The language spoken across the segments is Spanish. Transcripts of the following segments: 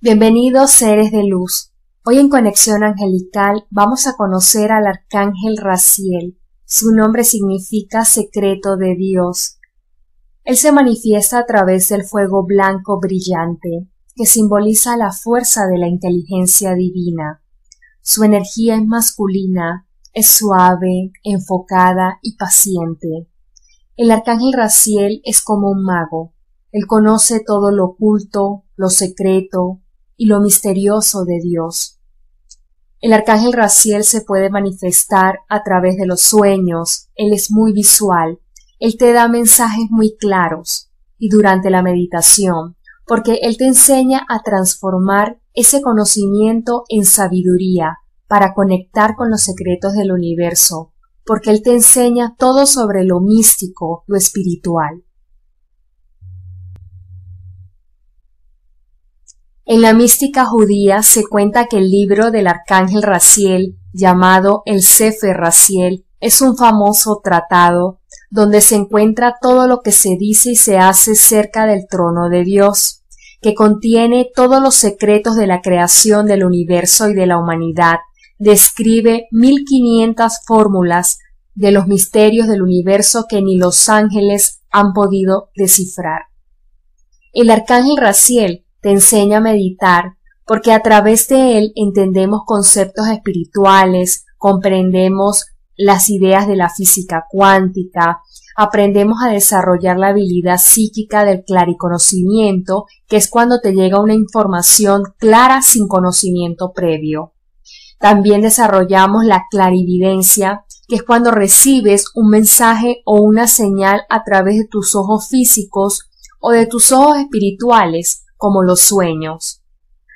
Bienvenidos seres de luz. Hoy en Conexión Angelical vamos a conocer al arcángel Raciel. Su nombre significa secreto de Dios. Él se manifiesta a través del fuego blanco brillante, que simboliza la fuerza de la inteligencia divina. Su energía es masculina, es suave, enfocada y paciente. El arcángel Raciel es como un mago. Él conoce todo lo oculto, lo secreto, y lo misterioso de Dios. El arcángel Raciel se puede manifestar a través de los sueños, él es muy visual, él te da mensajes muy claros y durante la meditación, porque él te enseña a transformar ese conocimiento en sabiduría para conectar con los secretos del universo, porque él te enseña todo sobre lo místico, lo espiritual. En la mística judía se cuenta que el libro del arcángel Raciel, llamado el Sefer Raciel, es un famoso tratado donde se encuentra todo lo que se dice y se hace cerca del trono de Dios, que contiene todos los secretos de la creación del universo y de la humanidad, describe mil quinientas fórmulas de los misterios del universo que ni los ángeles han podido descifrar. El arcángel Raciel te enseña a meditar, porque a través de él entendemos conceptos espirituales, comprendemos las ideas de la física cuántica, aprendemos a desarrollar la habilidad psíquica del clariconocimiento, que es cuando te llega una información clara sin conocimiento previo. También desarrollamos la clarividencia, que es cuando recibes un mensaje o una señal a través de tus ojos físicos o de tus ojos espirituales, como los sueños.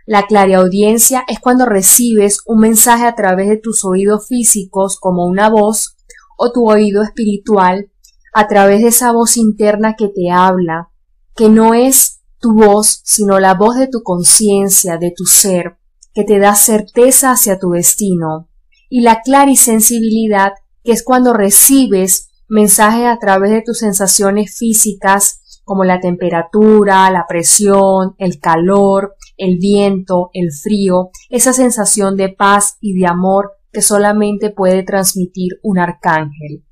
La clariaudiencia es cuando recibes un mensaje a través de tus oídos físicos como una voz o tu oído espiritual a través de esa voz interna que te habla, que no es tu voz, sino la voz de tu conciencia, de tu ser, que te da certeza hacia tu destino. Y la clarisensibilidad, que es cuando recibes mensajes a través de tus sensaciones físicas como la temperatura, la presión, el calor, el viento, el frío, esa sensación de paz y de amor que solamente puede transmitir un arcángel.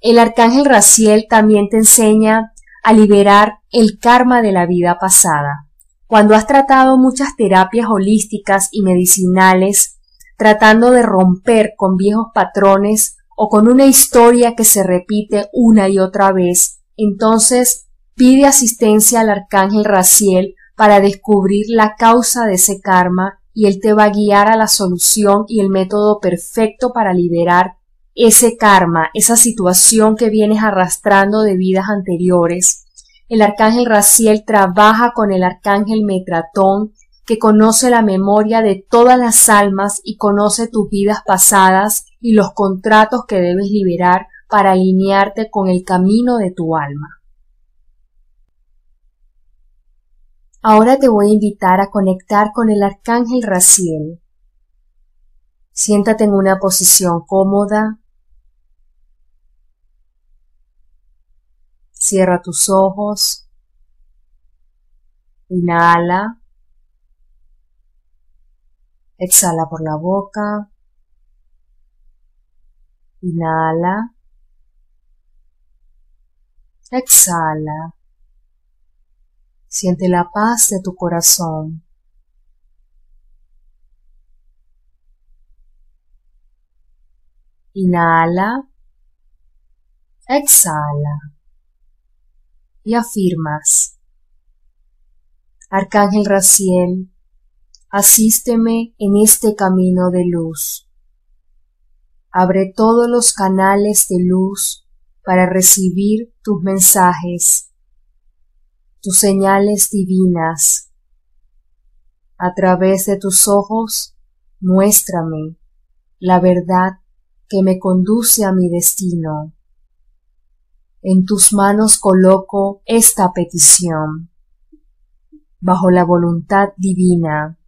El arcángel Raciel también te enseña a liberar el karma de la vida pasada. Cuando has tratado muchas terapias holísticas y medicinales, tratando de romper con viejos patrones o con una historia que se repite una y otra vez, entonces pide asistencia al arcángel Raciel para descubrir la causa de ese karma y él te va a guiar a la solución y el método perfecto para liberar ese karma, esa situación que vienes arrastrando de vidas anteriores. El arcángel Raciel trabaja con el arcángel Metratón, que conoce la memoria de todas las almas y conoce tus vidas pasadas y los contratos que debes liberar para alinearte con el camino de tu alma. Ahora te voy a invitar a conectar con el arcángel Raciel. Siéntate en una posición cómoda. Cierra tus ojos. Inhala. Exhala por la boca. Inhala. Exhala. Siente la paz de tu corazón. Inhala. Exhala. Y afirmas. Arcángel Raciel, asísteme en este camino de luz. Abre todos los canales de luz para recibir tus mensajes, tus señales divinas. A través de tus ojos, muéstrame la verdad que me conduce a mi destino. En tus manos coloco esta petición, bajo la voluntad divina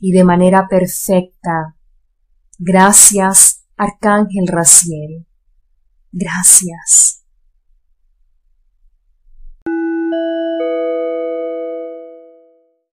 y de manera perfecta. Gracias, Arcángel Raciel. Gracias.